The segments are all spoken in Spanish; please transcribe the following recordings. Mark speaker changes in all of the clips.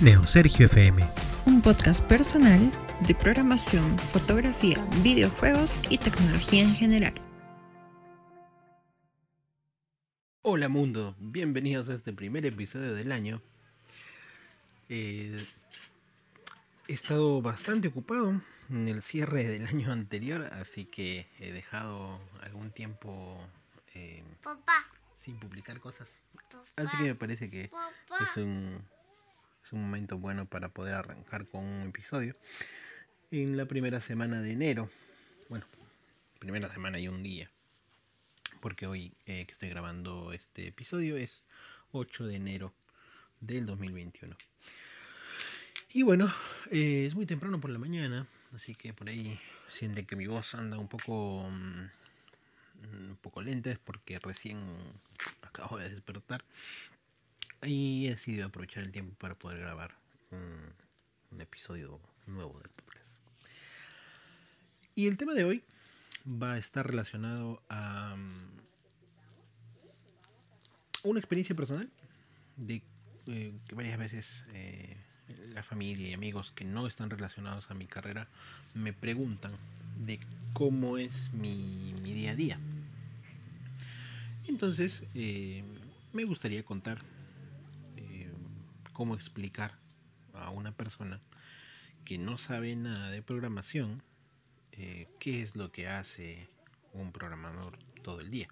Speaker 1: Neo Sergio FM.
Speaker 2: Un podcast personal de programación, fotografía, videojuegos y tecnología en general.
Speaker 1: Hola mundo, bienvenidos a este primer episodio del año. Eh, he estado bastante ocupado en el cierre del año anterior, así que he dejado algún tiempo eh, sin publicar cosas. Así que me parece que es un es un momento bueno para poder arrancar con un episodio. En la primera semana de enero, bueno, primera semana y un día, porque hoy eh, que estoy grabando este episodio es 8 de enero del 2021. Y bueno, eh, es muy temprano por la mañana, así que por ahí siente que mi voz anda un poco mm, un poco lenta, es porque recién acabo de despertar y he decidido aprovechar el tiempo para poder grabar un, episodio nuevo del podcast. Y el tema de hoy va a estar relacionado a mm, una experiencia personal de eh, que varias veces eh, la familia y amigos que no están relacionados a mi carrera me preguntan de cómo es mi, día a día. Entonces, eh, me gustaría contar cómo explicar a una persona que no sabe nada de programación eh, qué es lo que hace un programador todo el día.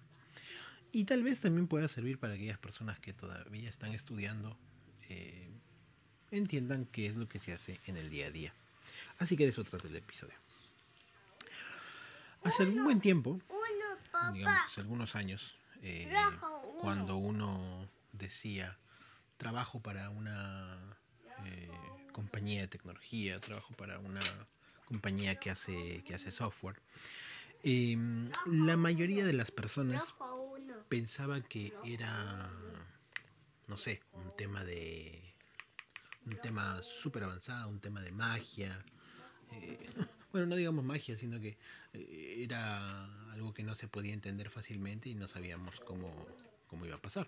Speaker 1: Y tal vez también pueda servir para aquellas personas que todavía están estudiando, eh, entiendan qué es lo que se hace en el día a día. Así que de eso trata el episodio. Hace algún buen tiempo, digamos hace algunos años, eh, cuando uno decía trabajo para una eh, compañía de tecnología, trabajo para una compañía que hace, que hace software. Em, la mayoría de las personas pensaba que era, no sé, un tema de, un tema súper avanzado, un tema de magia. Eh, bueno, no digamos magia, sino que eh, era algo que no se podía entender fácilmente y no sabíamos cómo, cómo iba a pasar.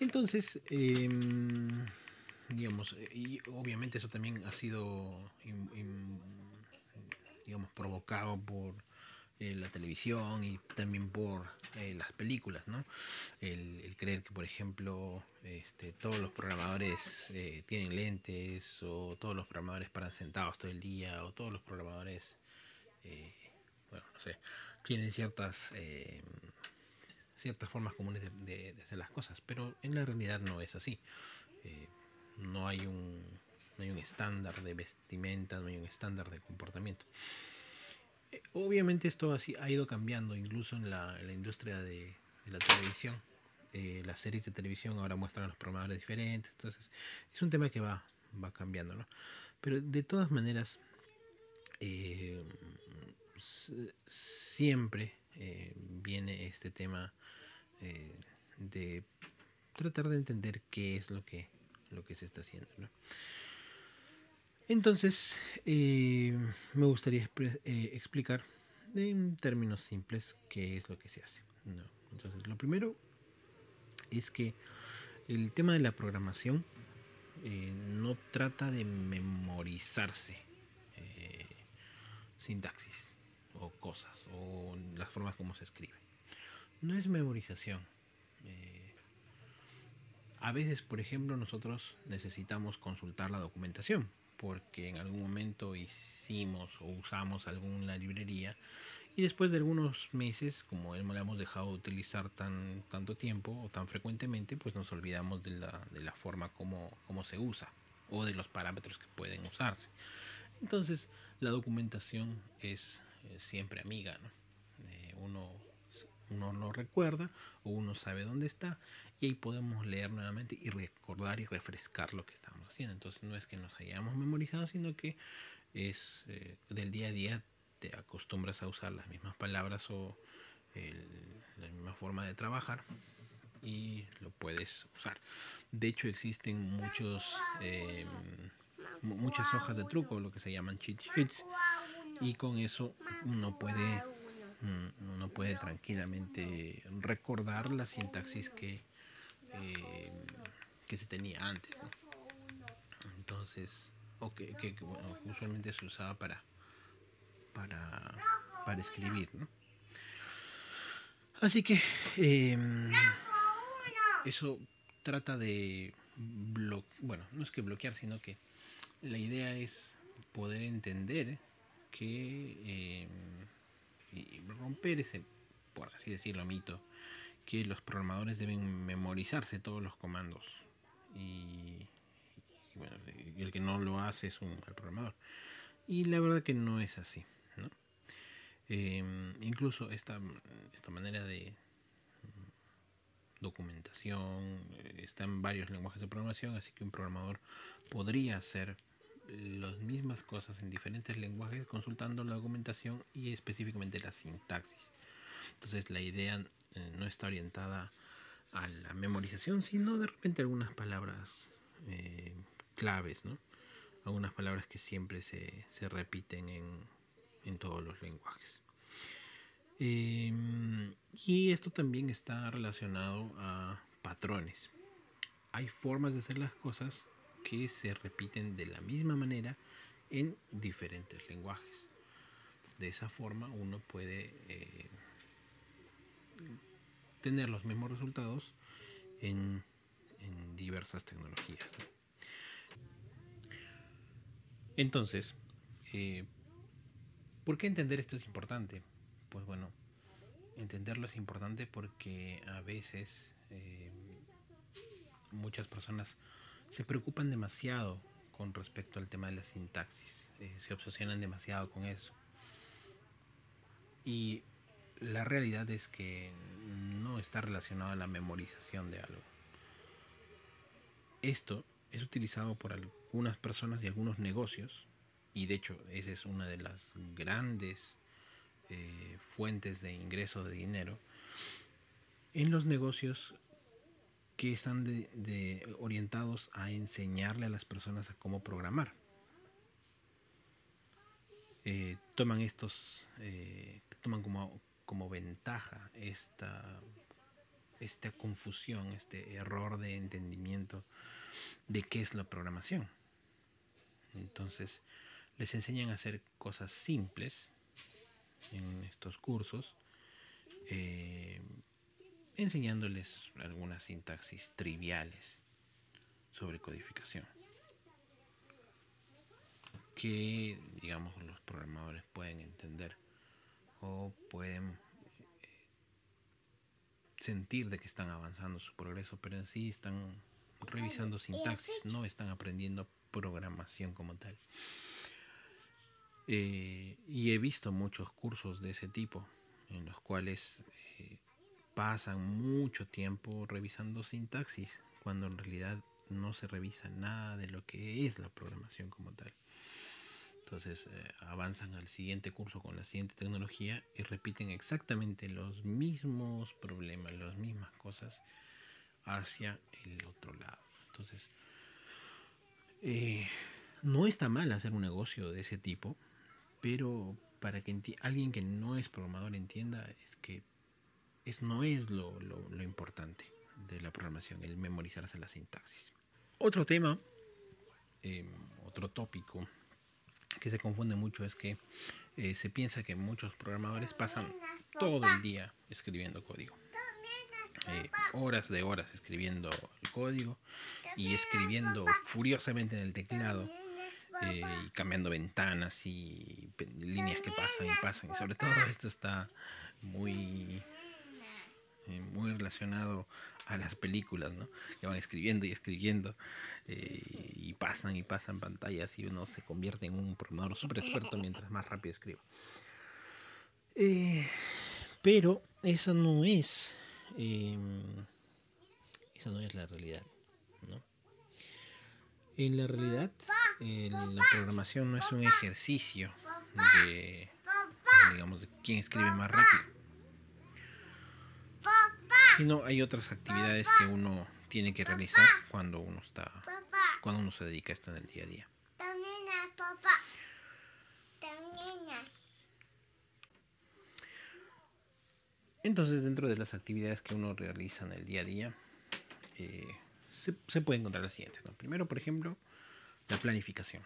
Speaker 1: Entonces, em, digamos, y obviamente eso también ha sido, digamos, provocado por eh, la televisión y también por eh, las películas, ¿no? El, creer que, por ejemplo, este, todos los programadores eh, tienen lentes o todos los programadores paran sentados todo el día o todos los programadores, bueno, no sé, tienen ciertas ciertas formas comunes de, hacer las cosas, pero en la realidad no es así. Eh, no hay un no hay un estándar de vestimenta, no hay un estándar de comportamiento. Eh, obviamente esto así ha ido cambiando, incluso en la, industria de, la televisión. Eh, las series de televisión ahora muestran a los programadores diferentes, entonces es un tema que va, va cambiando, ¿no? Pero de todas maneras, siempre viene este tema eh, de tratar de entender qué es lo que, lo que se está haciendo. Entonces, eh, me gustaría eh, explicar en términos simples qué es lo que se hace. Entonces, lo primero es que el tema de la programación no trata de memorizarse sintaxis o cosas o las formas como se escribe no es memorización. Eh, a veces, por ejemplo, nosotros necesitamos consultar la documentación porque en algún momento hicimos o usamos alguna librería y después de algunos meses, como la hemos dejado de utilizar tan, tanto tiempo o tan frecuentemente, pues nos olvidamos de la, de la forma como, como se usa o de los parámetros que pueden usarse. Entonces, la documentación es, siempre amiga. ¿no? Eh, uno uno lo recuerda o uno sabe dónde está y ahí podemos leer nuevamente y recordar y refrescar lo que estamos haciendo. Entonces no es que nos hayamos memorizado, sino que es eh, del día a día te acostumbras a usar las mismas palabras o la misma forma de trabajar y lo puedes usar. De hecho existen muchos em, muchas hojas de truco, lo que se llaman cheat sheets y con eso uno puede uno puede tranquilamente recordar la sintaxis que, eh, que se tenía antes. Entonces, o que, usualmente se usaba para, para, para escribir, ¿no? Así que em, eso trata de bueno, no es que bloquear, sino que la idea es poder entender que em, y romper ese, por así decirlo, mito, que los programadores deben memorizarse todos los comandos y, bueno, el que no lo hace es un mal programador. Y la verdad que no es así. ¿no? Em, incluso esta, esta manera de mm, documentación eh, está en varios lenguajes de programación, así que un programador podría hacer las mismas cosas en diferentes lenguajes consultando la documentación y específicamente la sintaxis. Entonces la idea eh, no está orientada a la memorización, sino de repente algunas palabras eh, claves, ¿no? algunas palabras que siempre se, se repiten en, en todos los lenguajes. Em, y esto también está relacionado a patrones. Hay formas de hacer las cosas que se repiten de la misma manera en diferentes lenguajes. De esa forma uno puede eh, tener los mismos resultados en, diversas tecnologías. Entonces, eh, ¿Por qué entender esto es importante? Pues bueno, entenderlo es importante porque a veces eh, muchas personas se preocupan demasiado con respecto al tema de la sintaxis, eh, se obsesionan demasiado con eso. Y la realidad es que no está relacionado a la memorización de algo. Esto es utilizado por algunas personas y algunos negocios y de hecho esa es una de las grandes eh, fuentes de ingreso de dinero en los negocios que están de, orientados a enseñarle a las personas a cómo programar. Eh, toman estos, eh, toman como, como ventaja esta, esta confusión, este error de entendimiento de qué es la programación. Entonces, les enseñan a hacer cosas simples en estos cursos, eh, enseñándoles algunas sintaxis triviales sobre codificación que digamos los programadores pueden entender o pueden eh, sentir de que están avanzando su progreso, pero en sí están revisando sintaxis, no están aprendiendo programación como tal. Eh, y he visto muchos cursos de ese tipo, en los cuales eh, pasan mucho tiempo revisando sintaxis, cuando en realidad no se revisa nada de lo que es la programación como tal. Entonces eh, avanzan al siguiente curso con la siguiente tecnología y repiten exactamente los mismos problemas, las mismas cosas hacia el otro lado. Entonces, no está mal hacer un negocio de ese tipo, pero para que alguien que no es programador entienda es que es, no es lo, importante de la programación, el memorizarse la sintaxis. Otro tema, em, otro tópico que se confunde mucho es que eh, se piensa que muchos programadores pasan todo el día escribiendo código. Eh, horas de horas escribiendo el código y escribiendo furiosamente en el teclado eh, y cambiando ventanas y líneas que pasan y pasan. Y sobre todo esto está muy, eh, muy relacionado a las películas, ¿no? Que van escribiendo y escribiendo eh, y pasan y pasan pantallas y uno se convierte en un programador súper experto mientras más rápido escriba. pero eso no es, em, esa no es la realidad. En la realidad, la programación no es un ejercicio de, digamos, de quién escribe más rápido. Sino hay otras actividades que uno tiene que realizar cuando uno está, cuando uno se dedica a esto en el día a día. Entonces, dentro de las actividades que uno realiza en el día a día, eh, se, puede encontrar las siguientes. Primero, por ejemplo, La planificación.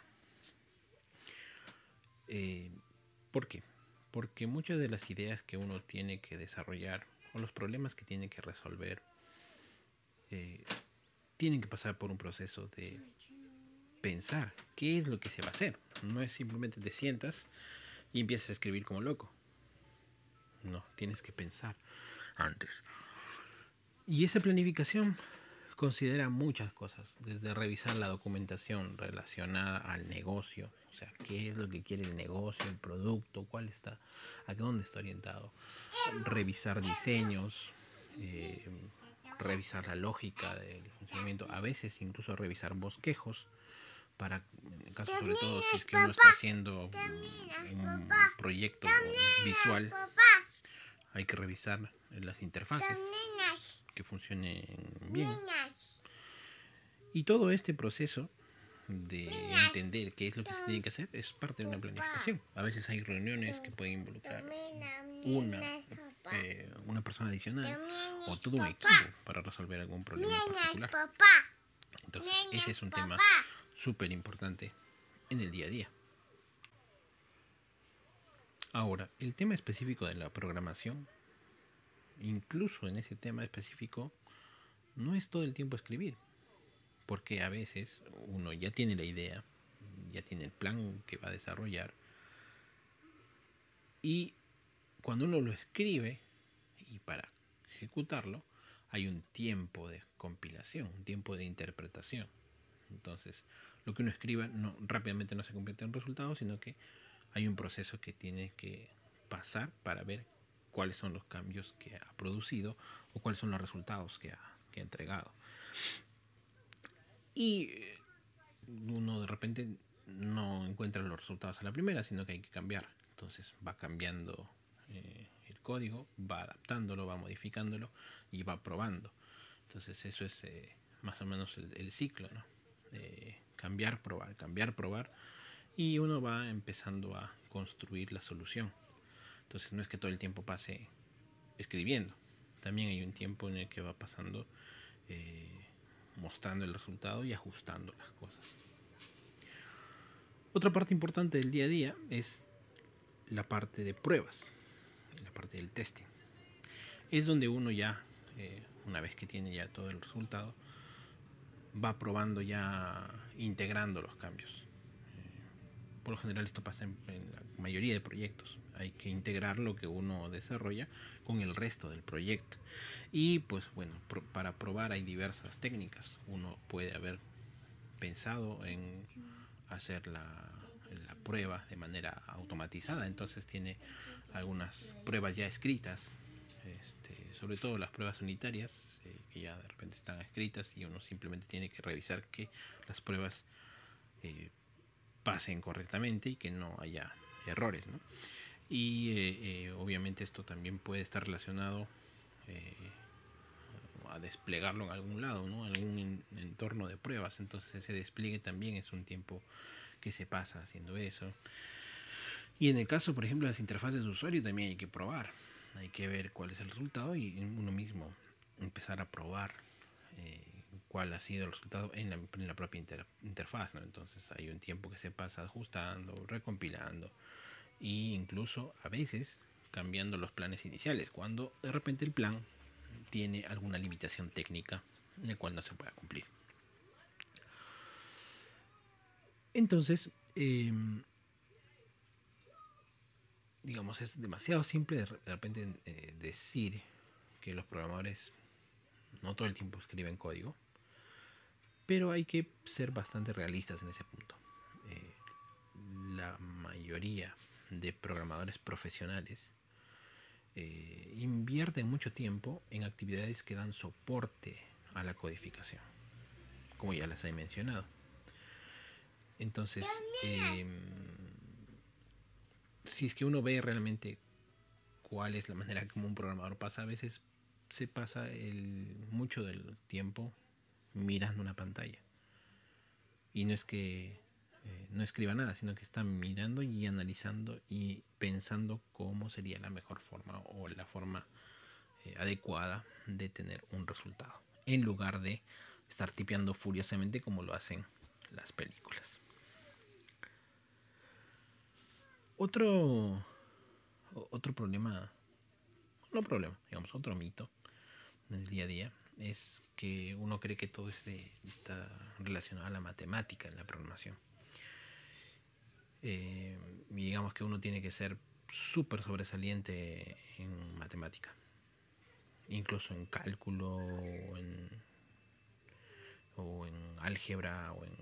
Speaker 1: Eh, ¿Por qué? Porque muchas de las ideas que uno tiene que desarrollar o los problemas que tiene que resolver eh, tienen que pasar por un proceso de pensar qué es lo que se va a hacer. No es simplemente te sientas y empiezas a escribir como loco. No, tienes que pensar antes. Y esa planificación considera muchas cosas, desde revisar la documentación relacionada al negocio, o sea, qué es lo que quiere el negocio, el producto, cuál está, a dónde está orientado, revisar diseños, eh, revisar la lógica del funcionamiento, a veces incluso revisar bosquejos, para, en caso sobre todo si es que uno está haciendo un proyecto visual, hay que revisar las interfaces que funcionen bien. Y todo este proceso de entender qué es lo que se tiene que hacer es parte de una planificación. A veces hay reuniones que pueden involucrar una, eh, una persona adicional o todo un equipo para resolver algún problema particular. Entonces, ese es un tema súper importante en el día a día. Ahora, el tema específico de la programación, incluso en ese tema específico, no es todo el tiempo escribir, porque a veces uno ya tiene la idea, ya tiene el plan que va a desarrollar, y cuando uno lo escribe, y para ejecutarlo, hay un tiempo de compilación, un tiempo de interpretación. Entonces, lo que uno escriba no, rápidamente no se convierte en resultado, sino que hay un proceso que tiene que pasar para ver cuáles son los cambios que ha producido o cuáles son los resultados que ha, que ha entregado. Y eh, uno de repente no encuentra los resultados a la primera, sino que hay que cambiar. Entonces va cambiando eh, el código, va adaptándolo, va modificándolo y va probando. Entonces eso es eh, más o menos el, el ciclo, ¿no? cambiar, probar, cambiar, probar. Y uno va empezando a construir la solución. Entonces no es que todo el tiempo pase escribiendo. También hay un tiempo en el que va pasando eh, mostrando el resultado y ajustando las cosas. Otra parte importante del día a día es la parte de pruebas, la parte del testing. Es donde uno ya, eh, una vez que tiene ya todo el resultado, va probando ya integrando los cambios. Eh, por lo general esto pasa en, la mayoría de proyectos. Hay que integrar lo que uno desarrolla con el resto del proyecto. Y pues bueno, para probar hay diversas técnicas. Uno puede haber pensado en hacer la, prueba de manera automatizada. Entonces tiene algunas pruebas ya escritas, este, sobre todo las pruebas unitarias que ya de repente están escritas y uno simplemente tiene que revisar que las pruebas eh, pasen correctamente y que no haya errores. Y eh, eh, obviamente esto también puede estar relacionado a desplegarlo en algún lado, ¿no? algún entorno de pruebas. Entonces ese despliegue también es un tiempo que se pasa haciendo eso. Y en el caso, por ejemplo, de las interfaces de usuario también hay que probar. Hay que ver cuál es el resultado y uno mismo empezar a probar eh, cuál ha sido el resultado en la, propia interfaz. Entonces hay un tiempo que se pasa ajustando, recompilando e incluso a veces cambiando los planes iniciales cuando de repente el plan tiene alguna limitación técnica en la cual no se pueda cumplir. Entonces, em, digamos, es demasiado simple de, repente eh, decir que los programadores no todo el tiempo escriben código, pero hay que ser bastante realistas en ese punto. Eh, la mayoría de programadores profesionales eh, invierten mucho tiempo en actividades que dan soporte a la codificación, como ya les he mencionado. Entonces, em, si es que uno ve realmente cuál es la manera como un programador pasa, a veces se pasa el, mucho del tiempo mirando una pantalla. Y no es que eh, no escriba nada, sino que está mirando y analizando y pensando cómo sería la mejor forma o la forma eh, adecuada de tener un resultado. En lugar de estar tipeando furiosamente como lo hacen las películas. Otro, otro problema, no problema, digamos, otro mito en el día a día es que uno cree que todo está relacionado a la matemática en la programación. Eh, digamos que uno tiene que ser súper sobresaliente en matemática, incluso en cálculo o en, álgebra o en,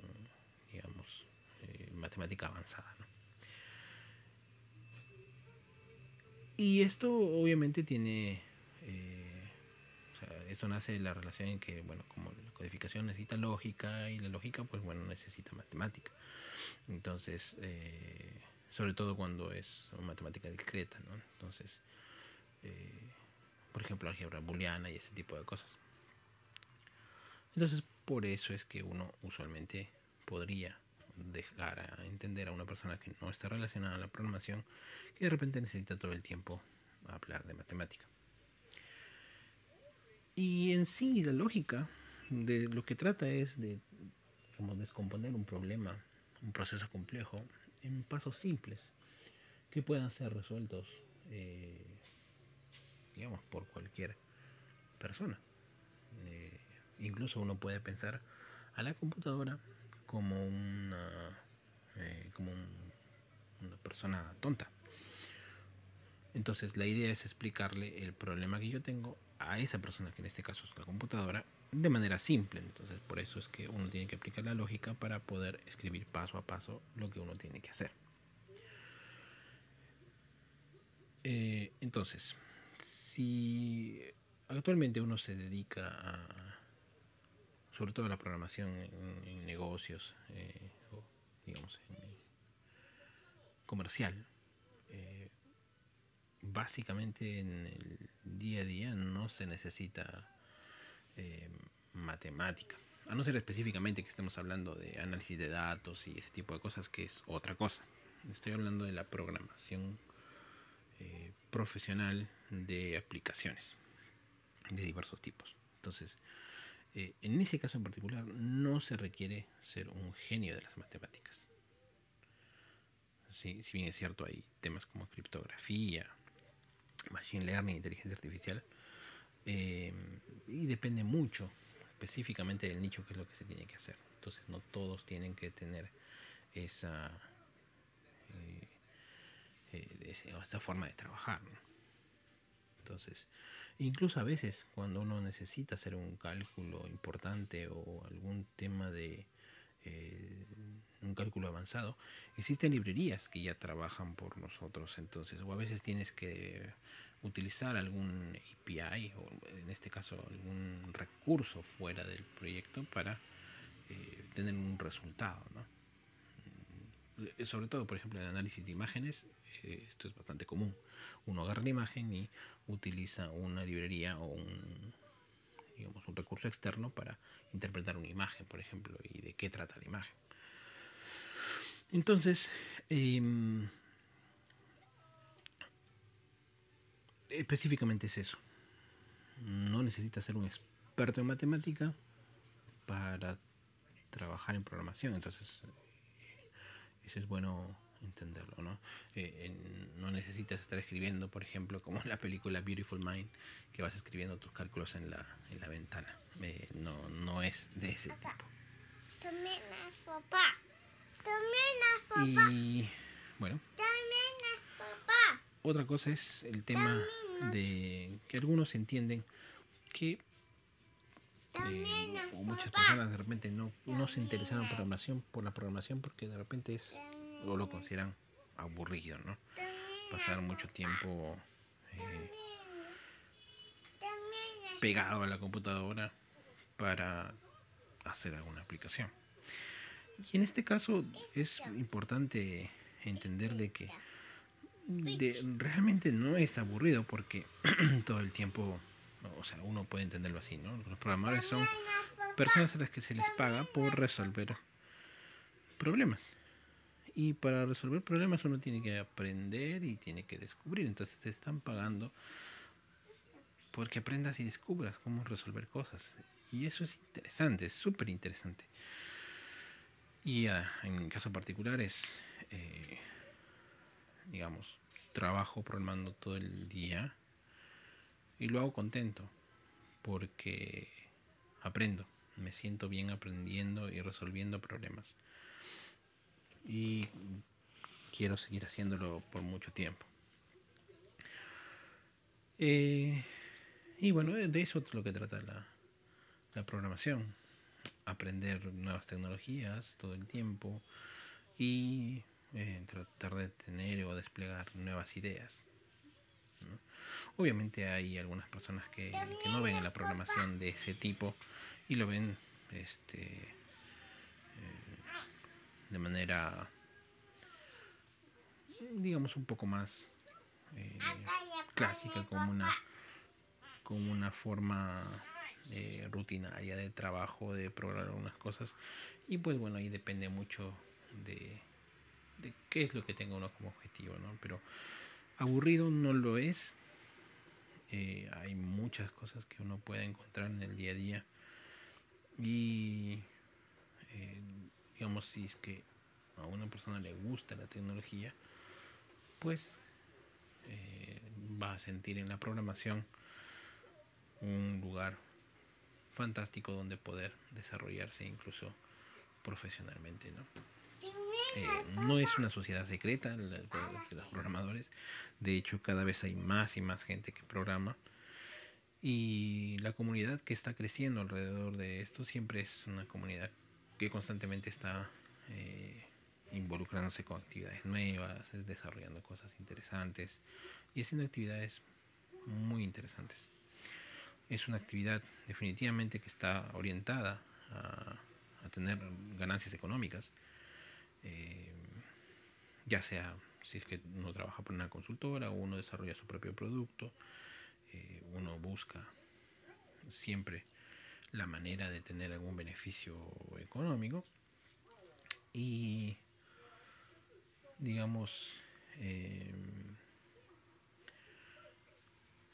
Speaker 1: digamos, eh, matemática avanzada. Y esto obviamente tiene, eh, eso nace de la relación en que, bueno, como codificación necesita lógica y la lógica, pues bueno, necesita matemática. Entonces, eh, sobre todo cuando es matemática discreta, ¿no? Entonces, eh, por ejemplo, álgebra booleana y ese tipo de cosas. Entonces, por eso es que uno usualmente podría dejar a entender a una persona que no está relacionada a la programación que de repente necesita todo el tiempo hablar de matemática. Y en sí la lógica de lo que trata es de descomponer un problema, un proceso complejo en pasos simples que puedan ser resueltos, eh, digamos, por cualquier persona. Eh, incluso uno puede pensar a la computadora como una, eh, como una persona tonta. Entonces la idea es explicarle el problema que yo tengo a esa persona, que en este caso es la computadora, de manera simple. Entonces por eso es que uno tiene que aplicar la lógica para poder escribir paso a paso lo que uno tiene que hacer. Eh, entonces, si actualmente uno se dedica a, sobre todo a la programación en, negocios, eh, o digamos, en, comercial, eh, básicamente en el día a día no se necesita eh, matemática. A no ser específicamente que estemos hablando de análisis de datos y ese tipo de cosas, que es otra cosa. Estoy hablando de la programación eh, profesional de aplicaciones de diversos tipos. Entonces, eh, en ese caso en particular, no se requiere ser un genio de las matemáticas. si bien es cierto, hay temas como criptografía, machine learning, inteligencia artificial, eh, y depende mucho específicamente del nicho que es lo que se tiene que hacer. Entonces no todos tienen que tener esa, eh, eh, esa forma de trabajar. Entonces, incluso a veces cuando uno necesita hacer un cálculo importante o algún tema de un cálculo avanzado, existen librerías que ya trabajan por nosotros, entonces, o a veces tienes que utilizar algún API o en este caso algún recurso fuera del proyecto para eh, tener un resultado. ¿no? Mm, sobre todo, por ejemplo, en análisis de imágenes, eh, esto es bastante común. Uno agarra la imagen y utiliza una librería o un, digamos, un recurso externo para interpretar una imagen, por ejemplo, y de qué trata la imagen. Entonces, em, específicamente es eso. No necesitas ser un experto en matemática para trabajar en programación. Entonces, eh, eso es bueno entenderlo, ¿no? Eh, no necesitas estar escribiendo, por ejemplo, como en la película Beautiful Mind, que vas escribiendo tus cálculos en la, en la ventana. Eh, no, no es de ese tipo. Y bueno. Otra cosa es el tema de que algunos entienden que eh, muchas personas de repente no, no se interesaron por, programación, por la programación porque de repente es o lo consideran aburrido, ¿no? Pasar mucho tiempo eh, pegado a la computadora para hacer alguna aplicación. Y en este caso es importante entender de que realmente no es aburrido porque todo el tiempo, o sea, uno puede entenderlo así, ¿no? Los programadores son personas a las que se les paga por resolver problemas. Y para resolver problemas uno tiene que aprender y tiene que descubrir. Entonces te están pagando porque aprendas y descubras cómo resolver cosas. Y eso es interesante, es súper interesante. Y en mi caso particular es, eh, digamos, trabajo programando todo el día y lo hago contento porque aprendo, me siento bien aprendiendo y resolviendo problemas. Y quiero seguir haciéndolo por mucho tiempo. Eh, y bueno, de eso es lo que trata la, la programación. Aprender nuevas tecnologías todo el tiempo y eh, tratar de tener o desplegar nuevas ideas. Obviamente hay algunas personas que, no ven la programación de ese tipo y lo ven este, eh, de manera, digamos, un poco más eh, clásica, como una, como una forma eh, rutinaria de trabajo, de programar algunas cosas. Y pues bueno, ahí depende mucho de, qué es lo que tenga uno como objetivo, ¿no? Pero aburrido no lo es. Eh, hay muchas cosas que uno puede encontrar en el día a día. Y eh, digamos, si es que a una persona le gusta la tecnología, pues va a sentir en la programación un lugar fantástico donde poder desarrollarse incluso profesionalmente. ¿no? Eh, no es una sociedad secreta de los programadores, de hecho cada vez hay más y más gente que programa y la comunidad que está creciendo alrededor de esto siempre es una comunidad que constantemente está eh, involucrándose con actividades nuevas, desarrollando cosas interesantes y haciendo actividades muy interesantes. Es una actividad definitivamente que está orientada a, tener ganancias económicas, eh, ya sea si es que uno trabaja por una consultora o uno desarrolla su propio producto, eh, uno busca siempre la manera de tener algún beneficio económico. Y digamos eh,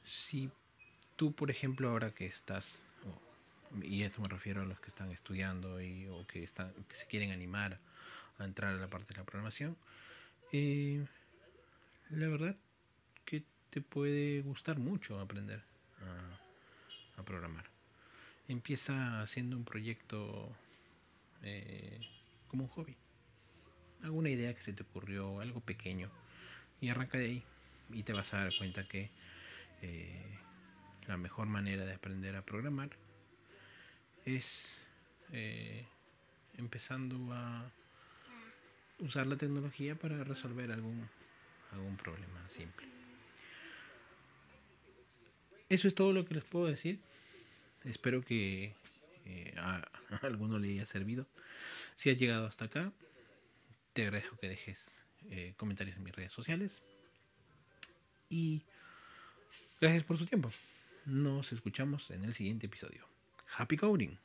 Speaker 1: si tú, por ejemplo, ahora que estás, y esto me refiero a los que están estudiando y, o que, están, que se quieren animar a entrar a la parte de la programación, eh, la verdad que te puede gustar mucho aprender a, programar. Empieza haciendo un proyecto eh, como un hobby. Alguna idea que se te ocurrió, algo pequeño, y arranca de ahí. Y te vas a dar cuenta que eh, la mejor manera de aprender a programar es eh, empezando a usar la tecnología para resolver algún, algún problema simple. Eso es todo lo que les puedo decir. Espero que eh, a, alguno le haya servido. Si has llegado hasta acá, te agradezco que dejes eh, comentarios en mis redes sociales. Y gracias por su tiempo. Nos escuchamos en el siguiente episodio. Happy Coding.